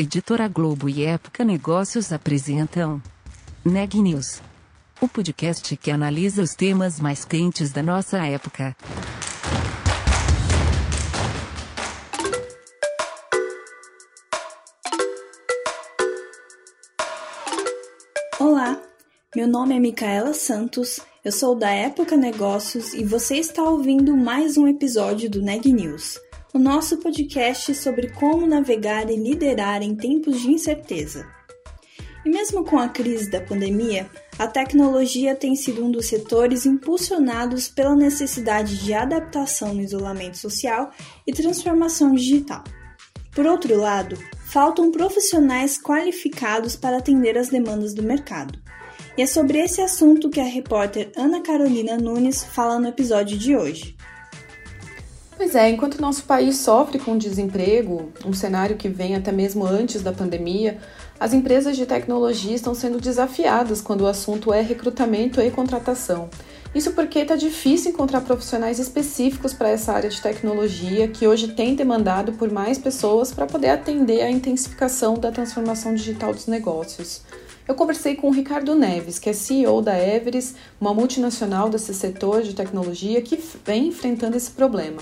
Editora Globo e Época Negócios apresentam Neg News, o podcast que analisa os temas mais quentes da nossa época. Olá, meu nome é Micaela Santos, eu sou da Época Negócios e você está ouvindo mais um episódio do Neg News o nosso podcast sobre como navegar e liderar em tempos de incerteza. E mesmo com a crise da pandemia, a tecnologia tem sido um dos setores impulsionados pela necessidade de adaptação no isolamento social e transformação digital. Por outro lado, faltam profissionais qualificados para atender às demandas do mercado. E é sobre esse assunto que a repórter Ana Carolina Nunes fala no episódio de hoje. Pois é, enquanto nosso país sofre com desemprego, um cenário que vem até mesmo antes da pandemia, as empresas de tecnologia estão sendo desafiadas quando o assunto é recrutamento e contratação. Isso porque está difícil encontrar profissionais específicos para essa área de tecnologia que hoje tem demandado por mais pessoas para poder atender à intensificação da transformação digital dos negócios. Eu conversei com o Ricardo Neves, que é CEO da Everest, uma multinacional desse setor de tecnologia que vem enfrentando esse problema.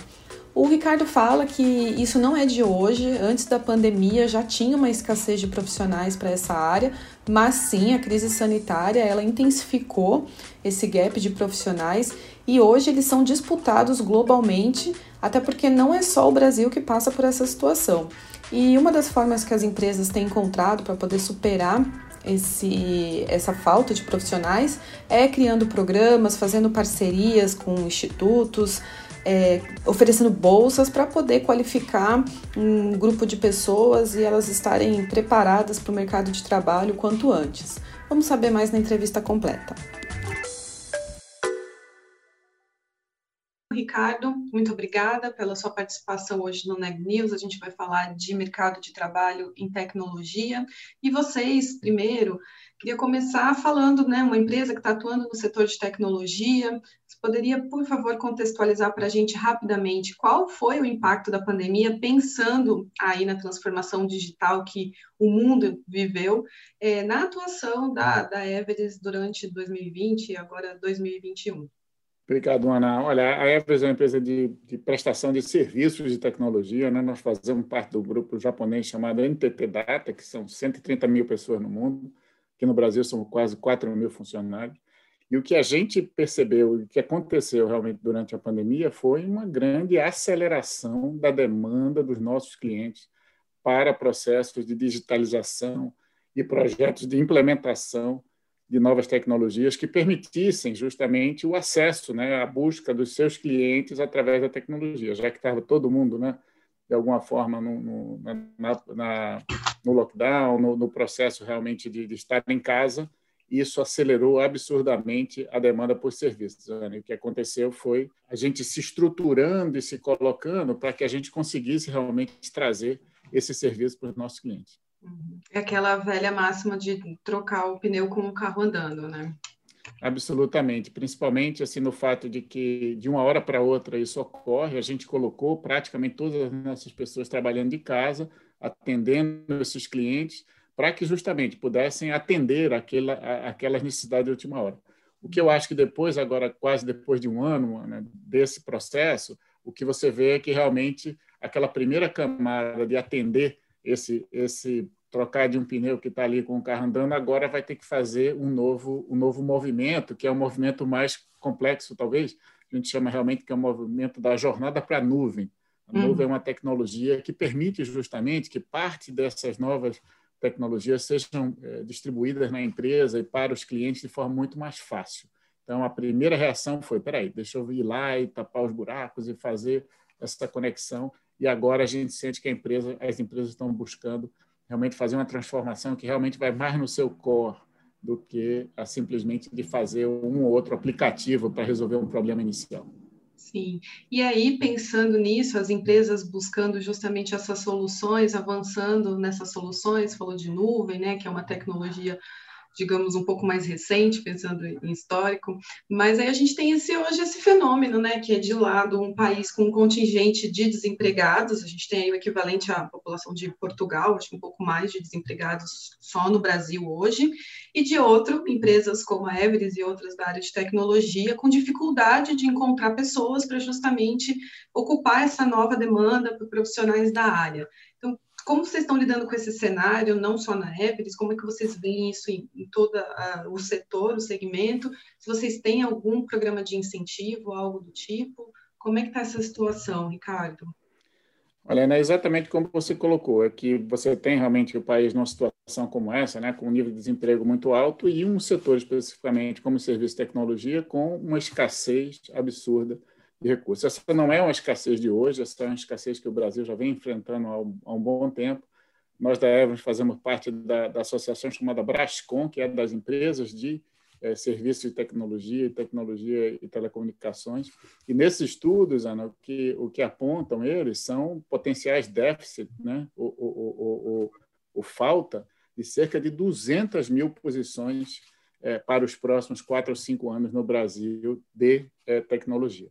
O Ricardo fala que isso não é de hoje, antes da pandemia já tinha uma escassez de profissionais para essa área, mas sim a crise sanitária ela intensificou esse gap de profissionais e hoje eles são disputados globalmente, até porque não é só o Brasil que passa por essa situação. E uma das formas que as empresas têm encontrado para poder superar esse, essa falta de profissionais é criando programas, fazendo parcerias com institutos, é, oferecendo bolsas para poder qualificar um grupo de pessoas e elas estarem preparadas para o mercado de trabalho quanto antes. Vamos saber mais na entrevista completa. Ricardo, muito obrigada pela sua participação hoje no Neg News. A gente vai falar de mercado de trabalho em tecnologia. E vocês, primeiro, queria começar falando, né, uma empresa que está atuando no setor de tecnologia. Você poderia, por favor, contextualizar para a gente rapidamente qual foi o impacto da pandemia, pensando aí na transformação digital que o mundo viveu, é, na atuação da, da Everest durante 2020 e agora 2021? Obrigado, Ana. Olha, a Everest é uma empresa de, de, prestação de serviços de tecnologia. Né? Nós fazemos parte do grupo japonês chamado NTT Data, que são 130 mil pessoas no mundo. Aqui no Brasil são quase 4 mil funcionários. E o que a gente percebeu, o que aconteceu realmente durante a pandemia, foi uma grande aceleração da demanda dos nossos clientes para processos de digitalização e projetos de implementação de novas tecnologias que permitissem justamente o acesso, né, a busca dos seus clientes através da tecnologia, já que estava todo mundo, né, de alguma forma, no, no, na, na, no lockdown, no, no, processo realmente de, de, estar em casa, isso acelerou absurdamente a demanda por serviços. Né? O que aconteceu foi a gente se estruturando e se colocando para que a gente conseguisse realmente trazer esse serviço para os nossos clientes. É aquela velha máxima de trocar o pneu com o carro andando, né? Absolutamente, principalmente assim no fato de que de uma hora para outra isso ocorre, a gente colocou praticamente todas as nossas pessoas trabalhando de casa, atendendo esses clientes, para que justamente pudessem atender aquela, aquelas necessidades de última hora. O que eu acho que depois, agora quase depois de um ano né, desse processo, o que você vê é que realmente aquela primeira camada de atender esse, esse trocar de um pneu que está ali com o carro andando, agora vai ter que fazer um novo, um novo movimento, que é um movimento mais complexo, talvez. A gente chama realmente que é o um movimento da jornada para a nuvem. A uhum. nuvem é uma tecnologia que permite justamente que parte dessas novas tecnologias sejam é, distribuídas na empresa e para os clientes de forma muito mais fácil. Então, a primeira reação foi: peraí, deixa eu ir lá e tapar os buracos e fazer essa conexão e agora a gente sente que empresa, as empresas estão buscando realmente fazer uma transformação que realmente vai mais no seu core do que a simplesmente de fazer um ou outro aplicativo para resolver um problema inicial. Sim, e aí pensando nisso, as empresas buscando justamente essas soluções, avançando nessas soluções, falou de nuvem, né, que é uma tecnologia digamos, um pouco mais recente, pensando em histórico, mas aí a gente tem esse, hoje esse fenômeno, né, que é de lado um país com um contingente de desempregados, a gente tem aí o equivalente à população de Portugal, acho que um pouco mais de desempregados só no Brasil hoje, e de outro, empresas como a Everest e outras da área de tecnologia, com dificuldade de encontrar pessoas para justamente ocupar essa nova demanda para profissionais da área. Então, como vocês estão lidando com esse cenário, não só na Everest, como é que vocês veem isso em, em todo o setor, o segmento? Se vocês têm algum programa de incentivo, algo do tipo? Como é que está essa situação, Ricardo? Olha, é exatamente como você colocou, é que você tem realmente o país numa situação como essa, né, com um nível de desemprego muito alto e um setor especificamente como serviço de tecnologia com uma escassez absurda de recursos. Essa não é uma escassez de hoje, essa é uma escassez que o Brasil já vem enfrentando há um, bom tempo. Nós da Evans fazemos parte da, da, associação chamada Brascom, que é das empresas de é, serviços de tecnologia tecnologia e telecomunicações. E nesses estudos, Ana, o que, o que apontam eles são potenciais déficits, né? o, o, o, o falta de cerca de 200 mil posições é, para os próximos quatro ou cinco anos no Brasil de é, tecnologia.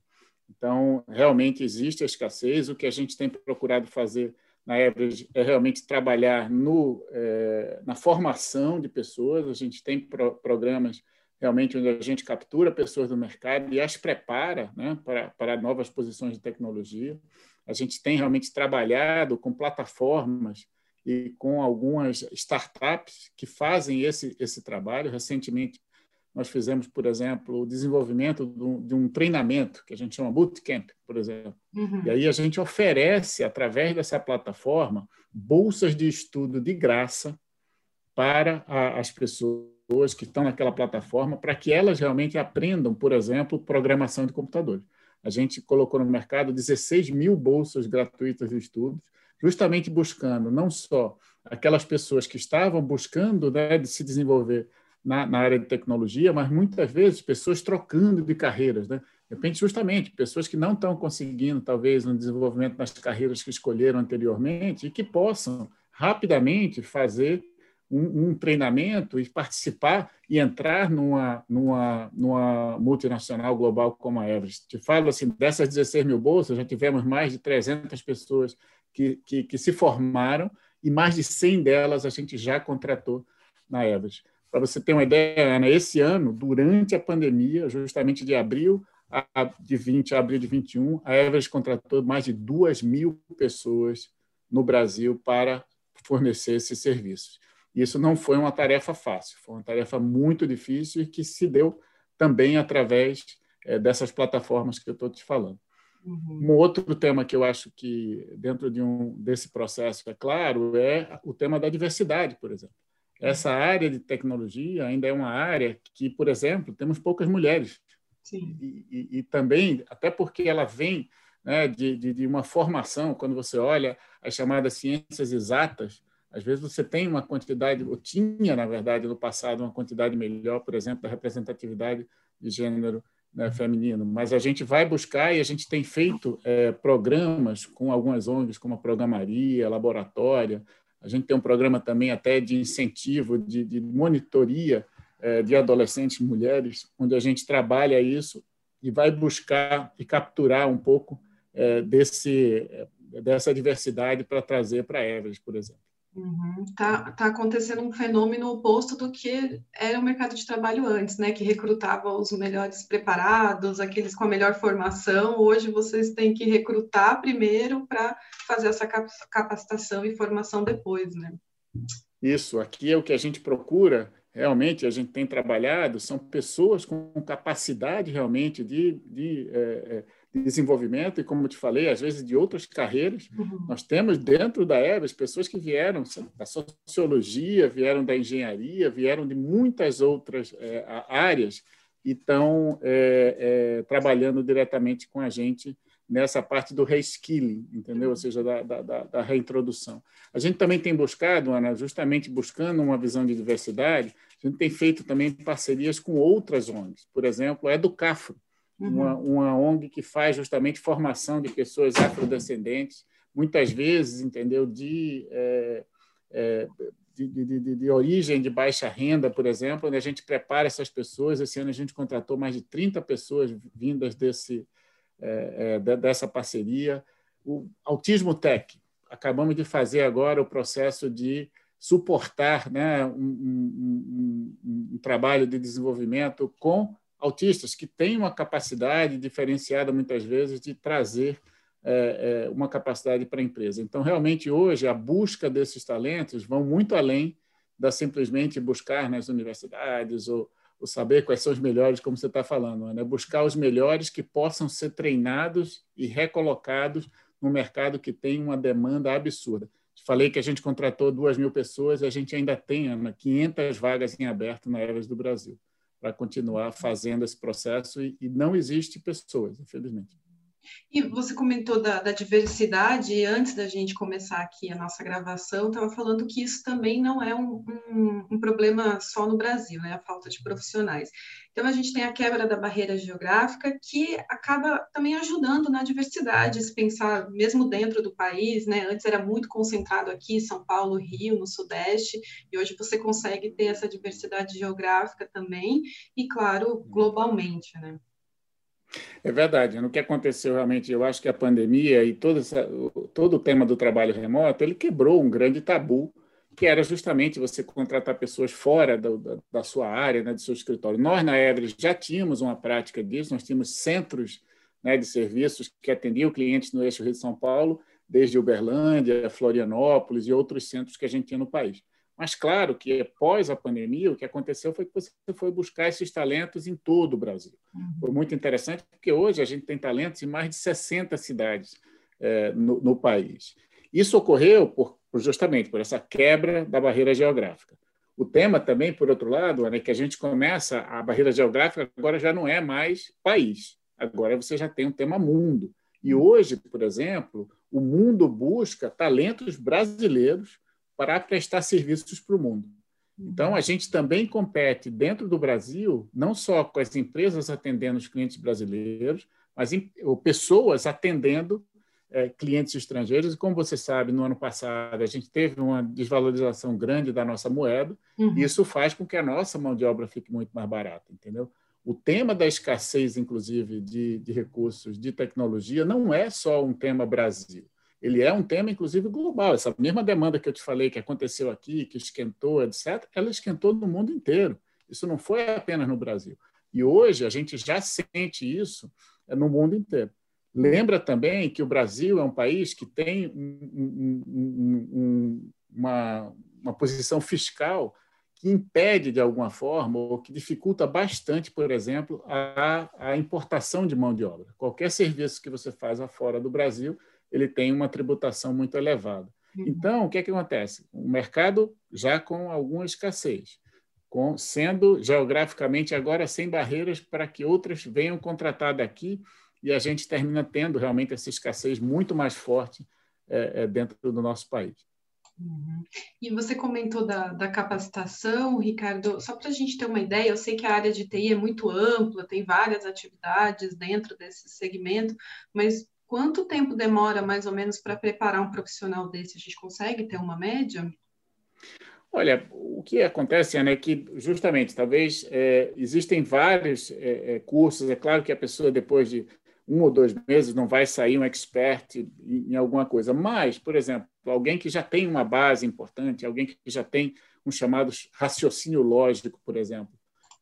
Então, realmente existe a escassez. O que a gente tem procurado fazer na Average é realmente trabalhar no, é, na formação de pessoas. A gente tem pro, programas realmente onde a gente captura pessoas do mercado e as prepara né, para, para novas posições de tecnologia. A gente tem realmente trabalhado com plataformas e com algumas startups que fazem esse, esse trabalho. Recentemente, nós fizemos, por exemplo, o desenvolvimento de um, treinamento que a gente chama bootcamp, por exemplo. Uhum. E aí a gente oferece, através dessa plataforma, bolsas de estudo de graça para a, as pessoas que estão naquela plataforma, para que elas realmente aprendam, por exemplo, programação de computadores. A gente colocou no mercado 16 mil bolsas gratuitas de estudos, justamente buscando não só aquelas pessoas que estavam buscando né, de se desenvolver na, na, área de tecnologia, mas muitas vezes pessoas trocando de carreiras, né? De repente, justamente, pessoas que não estão conseguindo, talvez, no desenvolvimento das carreiras que escolheram anteriormente e que possam rapidamente fazer um, um treinamento e participar e entrar numa, numa, numa multinacional global como a Everest. Te falo assim, dessas 16 mil bolsas, já tivemos mais de 300 pessoas que, que, que se formaram e mais de 100 delas a gente já contratou na Everest. Para você ter uma ideia, Ana, esse ano, durante a pandemia, justamente de abril a, de 20 a abril de 21, a Everest contratou mais de 2 mil pessoas no Brasil para fornecer esses serviços. Isso não foi uma tarefa fácil, foi uma tarefa muito difícil e que se deu também através é, dessas plataformas que eu estou te falando. Uhum. Um outro tema que eu acho que, dentro de um, desse processo, é claro, é o tema da diversidade, por exemplo. Essa área de tecnologia ainda é uma área que, por exemplo, temos poucas mulheres. Sim. E, e, e também, até porque ela vem né, de, de, de, uma formação, quando você olha as chamadas ciências exatas, às vezes você tem uma quantidade, ou tinha, na verdade, no passado, uma quantidade melhor, por exemplo, da representatividade de gênero né, feminino. Mas a gente vai buscar e a gente tem feito é, programas com algumas ONGs, como a Programaria, Laboratória, a gente tem um programa também até de incentivo, de, de monitoria é, de adolescentes mulheres, onde a gente trabalha isso e vai buscar e capturar um pouco é, desse, é, dessa diversidade para trazer para a Everest, por exemplo. Uhum. Tá, tá acontecendo um fenômeno oposto do que era o mercado de trabalho antes, né? Que recrutava os melhores preparados, aqueles com a melhor formação. Hoje vocês têm que recrutar primeiro para fazer essa capacitação e formação depois, né? Isso, aqui é o que a gente procura, realmente, a gente tem trabalhado, são pessoas com capacidade realmente de, de é, desenvolvimento e, como te falei, às vezes de outras carreiras. Uhum. Nós temos dentro da EBS pessoas que vieram da sociologia, vieram da engenharia, vieram de muitas outras é, áreas e estão é, é, trabalhando diretamente com a gente nessa parte do reskilling, entendeu? Ou seja, da, da, da, reintrodução. A gente também tem buscado, Ana, justamente buscando uma visão de diversidade, a gente tem feito também parcerias com outras ONGs. Por exemplo, a Educafro, uma, uhum. uma ONG que faz justamente formação de pessoas afrodescendentes, muitas vezes, entendeu, de, é, é, de, de, de, origem de baixa renda, por exemplo, onde a gente prepara essas pessoas. Esse ano a gente contratou mais de 30 pessoas vindas desse, é, é, dessa parceria. O Autismo Tech, acabamos de fazer agora o processo de suportar né, um, um, um, um trabalho de desenvolvimento com autistas que têm uma capacidade diferenciada, muitas vezes, de trazer é, é, uma capacidade para a empresa. Então, realmente, hoje, a busca desses talentos vão muito além da simplesmente buscar nas universidades ou, ou saber quais são os melhores, como você está falando, né? buscar os melhores que possam ser treinados e recolocados no mercado que tem uma demanda absurda. Falei que a gente contratou duas mil pessoas e a gente ainda tem, Ana, 500 vagas em aberto na Eras do Brasil para continuar fazendo esse processo e, e não existe pessoas, infelizmente. E você comentou da, da, diversidade, e antes da gente começar aqui a nossa gravação, estava falando que isso também não é um, um, um, problema só no Brasil, né? a falta de profissionais. Então, a gente tem a quebra da barreira geográfica, que acaba também ajudando na diversidade, se pensar mesmo dentro do país, né? antes era muito concentrado aqui, São Paulo, Rio, no Sudeste, e hoje você consegue ter essa diversidade geográfica também, e claro, globalmente. Né? É verdade. No que aconteceu realmente, eu acho que a pandemia e todo, essa, todo o tema do trabalho remoto, ele quebrou um grande tabu, que era justamente você contratar pessoas fora da, da, da sua área, né, do seu escritório. Nós, na Everest, já tínhamos uma prática disso, nós tínhamos centros né, de serviços que atendiam clientes no eixo Rio de São Paulo, desde Uberlândia, Florianópolis e outros centros que a gente tinha no país. Mas, claro, que após a pandemia, o que aconteceu foi que você foi buscar esses talentos em todo o Brasil. Uhum. Foi muito interessante, porque hoje a gente tem talentos em mais de 60 cidades é, no, no, país. Isso ocorreu por, justamente por essa quebra da barreira geográfica. O tema também, por outro lado, é que a gente começa, a barreira geográfica agora já não é mais país, agora você já tem um tema mundo. E hoje, por exemplo, o mundo busca talentos brasileiros para prestar serviços para o mundo. Então, a gente também compete dentro do Brasil, não só com as empresas atendendo os clientes brasileiros, mas em, pessoas atendendo é, clientes estrangeiros. E, como você sabe, no ano passado, a gente teve uma desvalorização grande da nossa moeda, uhum. e isso faz com que a nossa mão de obra fique muito mais barata, entendeu? O tema da escassez, inclusive, de, de recursos de tecnologia, não é só um tema Brasil ele é um tema, inclusive, global. Essa mesma demanda que eu te falei, que aconteceu aqui, que esquentou, etc., ela esquentou no mundo inteiro. Isso não foi apenas no Brasil. E hoje a gente já sente isso é, no mundo inteiro. Lembra também que o Brasil é um país que tem um, um, um, uma, uma posição fiscal que impede, de alguma forma, ou que dificulta bastante, por exemplo, a, a importação de mão de obra. Qualquer serviço que você faz fora do Brasil, ele tem uma tributação muito elevada. Uhum. Então, o que, é que acontece? O mercado já com alguma escassez, com, sendo geograficamente agora sem barreiras para que outras venham contratar daqui e a gente termina tendo realmente essa escassez muito mais forte é, é, dentro do nosso país. Uhum. E você comentou da, da capacitação, Ricardo, só para a gente ter uma ideia, eu sei que a área de TI é muito ampla, tem várias atividades dentro desse segmento, mas Quanto tempo demora, mais ou menos, para preparar um profissional desse? A gente consegue ter uma média? Olha, o que acontece é que, justamente, talvez é, existem vários é, é, cursos. É claro que a pessoa, depois de um ou dois meses, não vai sair um expert em, em alguma coisa. Mas, por exemplo, alguém que já tem uma base importante, alguém que já tem um chamado raciocínio lógico, por exemplo,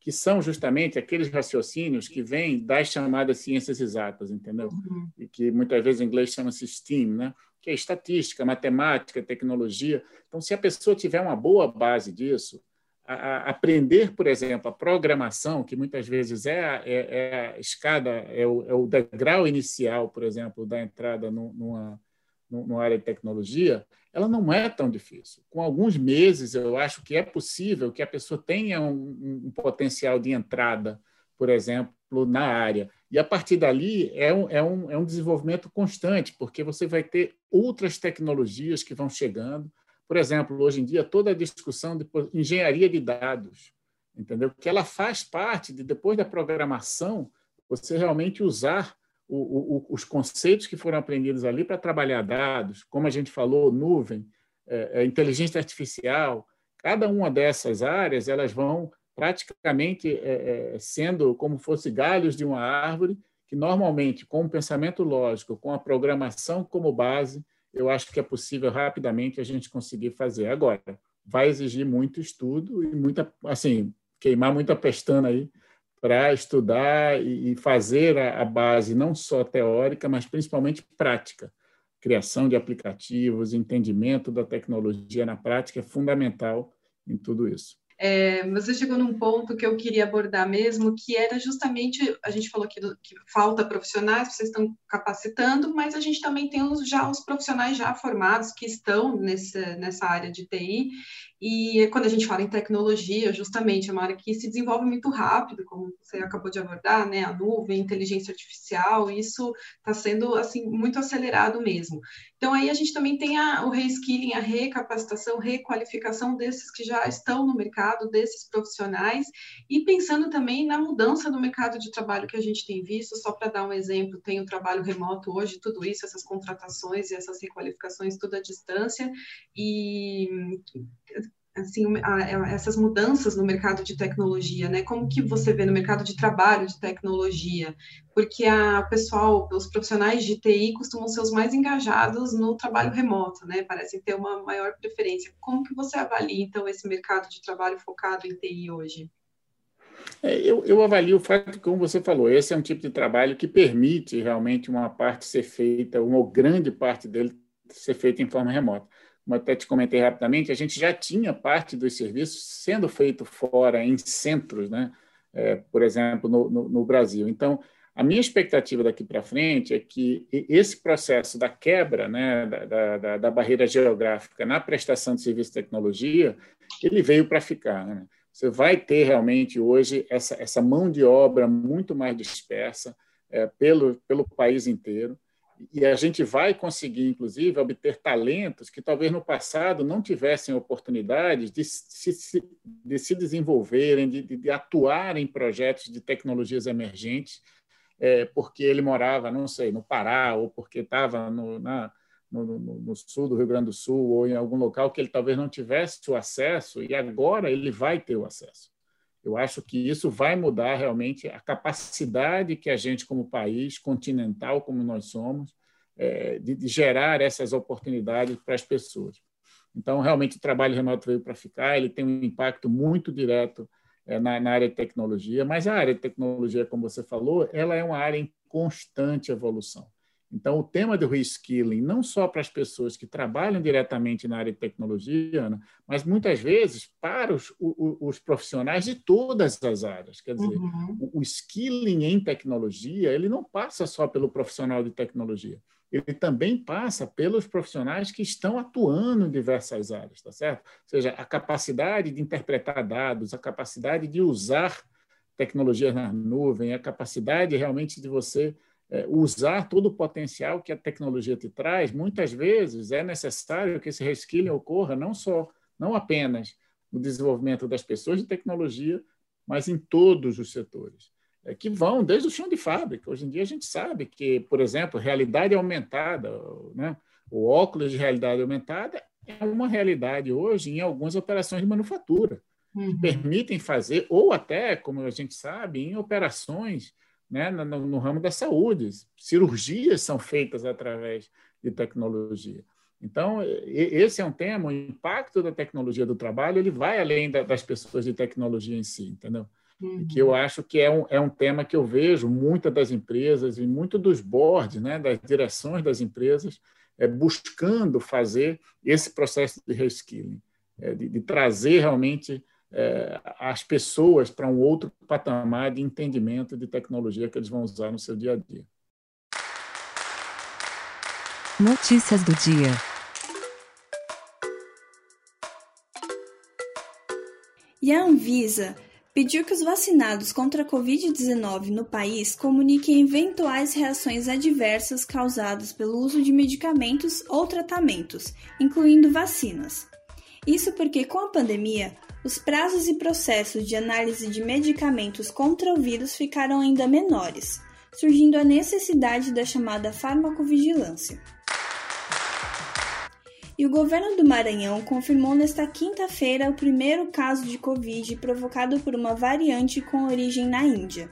que são justamente aqueles raciocínios que vêm das chamadas ciências exatas, entendeu? Uhum. E que muitas vezes em inglês chama-se STEAM, né? que é estatística, matemática, tecnologia. Então, se a pessoa tiver uma boa base disso, a, a aprender, por exemplo, a programação, que muitas vezes é a, é, é a escada, é o, é o, degrau inicial, por exemplo, da entrada numa, numa área de tecnologia, ela não é tão difícil. Com alguns meses, eu acho que é possível que a pessoa tenha um, um potencial de entrada, por exemplo, na área. E a partir dali é um, é, um, é um desenvolvimento constante, porque você vai ter outras tecnologias que vão chegando. Por exemplo, hoje em dia, toda a discussão de engenharia de dados, entendeu? Que ela faz parte de, depois da programação, você realmente usar o, o, os conceitos que foram aprendidos ali para trabalhar dados, como a gente falou, nuvem, é, é, inteligência artificial. cada uma dessas áreas elas vão praticamente é, é, sendo como fosse galhos de uma árvore que normalmente com o pensamento lógico, com a programação como base, eu acho que é possível rapidamente a gente conseguir fazer. Agora, vai exigir muito estudo e muita, assim, queimar muita pestana aí para estudar e fazer a base não só teórica, mas principalmente prática. Criação de aplicativos, entendimento da tecnologia na prática é fundamental em tudo isso. É, você chegou num ponto que eu queria abordar mesmo, que era justamente, a gente falou do, que falta profissionais, vocês estão capacitando, mas a gente também tem os, já os profissionais já formados que estão nesse, nessa área de TI, e quando a gente fala em tecnologia, justamente, é uma área que se desenvolve muito rápido, como você acabou de abordar, né? A nuvem, inteligência artificial, isso está sendo assim muito acelerado mesmo. Então aí a gente também tem a, o reskilling, a recapacitação, requalificação desses que já estão no mercado, desses profissionais, e pensando também na mudança do mercado de trabalho que a gente tem visto, só para dar um exemplo, tem o trabalho remoto hoje, tudo isso, essas contratações e essas requalificações, tudo à distância, e assim, a, a, essas mudanças no mercado de tecnologia, né? Como que você vê no mercado de trabalho de tecnologia? Porque a pessoal, os profissionais de TI costumam ser os mais engajados no trabalho remoto, né? Parecem ter uma maior preferência. Como que você avalia então esse mercado de trabalho focado em TI hoje? É, eu, eu, avalio o fato como você falou, esse é um tipo de trabalho que permite realmente uma parte ser feita, uma grande parte dele ser feita em forma remota como até te comentei rapidamente, a gente já tinha parte dos serviços sendo feito fora, em centros, né? É, por exemplo, no, no, no, Brasil. Então, a minha expectativa daqui para frente é que esse processo da quebra né, da, da, da, barreira geográfica na prestação de serviço de tecnologia, ele veio para ficar. Né? Você vai ter realmente hoje essa, essa mão de obra muito mais dispersa é, pelo, pelo país inteiro e a gente vai conseguir, inclusive, obter talentos que talvez no passado não tivessem oportunidades de se, de se desenvolverem, de, de atuar em projetos de tecnologias emergentes, é, porque ele morava, não sei, no Pará, ou porque estava no, na, no, no, no, sul do Rio Grande do Sul, ou em algum local que ele talvez não tivesse o acesso, e agora ele vai ter o acesso. Eu acho que isso vai mudar realmente a capacidade que a gente, como país continental, como nós somos, é, de, de, gerar essas oportunidades para as pessoas. Então, realmente, o trabalho remoto veio para ficar, ele tem um impacto muito direto é, na, na, área de tecnologia, mas a área de tecnologia, como você falou, ela é uma área em constante evolução. Então, o tema do reskilling, não só para as pessoas que trabalham diretamente na área de tecnologia, Ana, mas muitas vezes para os, os, os, profissionais de todas as áreas. Quer dizer, uhum. o, o skilling em tecnologia, ele não passa só pelo profissional de tecnologia, ele também passa pelos profissionais que estão atuando em diversas áreas, tá certo? Ou seja, a capacidade de interpretar dados, a capacidade de usar tecnologias na nuvem, a capacidade realmente de você usar todo o potencial que a tecnologia te traz, muitas vezes é necessário que esse reskilling ocorra não só, não apenas no desenvolvimento das pessoas de tecnologia, mas em todos os setores, é, que vão desde o chão de fábrica. Hoje em dia a gente sabe que, por exemplo, realidade aumentada, né? o óculos de realidade aumentada é uma realidade hoje em algumas operações de manufatura, uhum. que permitem fazer, ou até, como a gente sabe, em operações né, no, no, ramo da saúde. Cirurgias são feitas através de tecnologia. Então, esse é um tema, o impacto da tecnologia do trabalho, ele vai além da, das pessoas de tecnologia em si, entendeu? Uhum. Que eu acho que é um, é um tema que eu vejo muitas das empresas e muito dos boards, né, das direções das empresas, é, buscando fazer esse processo de reskilling, é, de, de trazer realmente as pessoas para um outro patamar de entendimento de tecnologia que eles vão usar no seu dia a dia. Notícias do dia. E a Anvisa pediu que os vacinados contra a Covid-19 no país comuniquem eventuais reações adversas causadas pelo uso de medicamentos ou tratamentos, incluindo vacinas. Isso porque, com a pandemia, os prazos e processos de análise de medicamentos contra o vírus ficaram ainda menores, surgindo a necessidade da chamada farmacovigilância. E o governo do Maranhão confirmou nesta quinta-feira o primeiro caso de Covid provocado por uma variante com origem na Índia.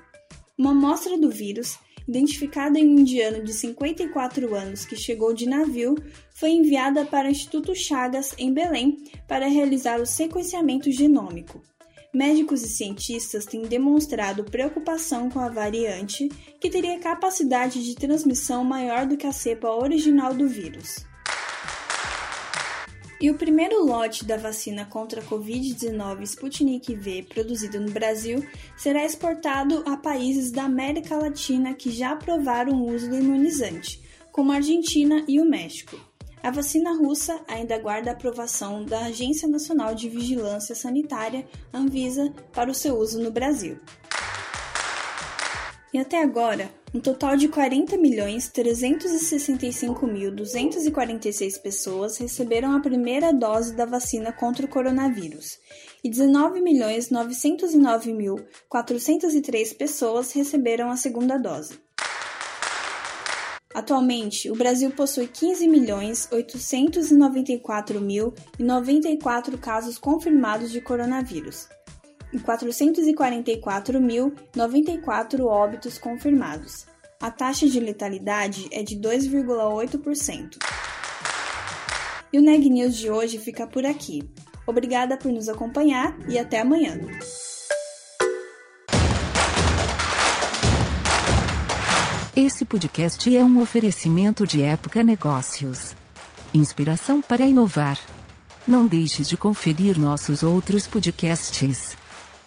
Uma amostra do vírus, identificada em um indiano de 54 anos que chegou de navio, foi enviada para o Instituto Chagas, em Belém, para realizar o sequenciamento genômico. Médicos e cientistas têm demonstrado preocupação com a variante, que teria capacidade de transmissão maior do que a cepa original do vírus. E o primeiro lote da vacina contra a Covid-19 Sputnik V produzido no Brasil será exportado a países da América Latina que já aprovaram o uso do imunizante, como a Argentina e o México. A vacina russa ainda aguarda a aprovação da Agência Nacional de Vigilância Sanitária, Anvisa, para o seu uso no Brasil. E até agora, um total de 40.365.246 pessoas receberam a primeira dose da vacina contra o coronavírus e 19.909.403 pessoas receberam a segunda dose. Atualmente, o Brasil possui 15.894.094 casos confirmados de coronavírus e 444.094 óbitos confirmados. A taxa de letalidade é de 2,8%. E o Neg News de hoje fica por aqui. Obrigada por nos acompanhar e até amanhã. Esse podcast é um oferecimento de Época Negócios. Inspiração para inovar. Não deixe de conferir nossos outros podcasts.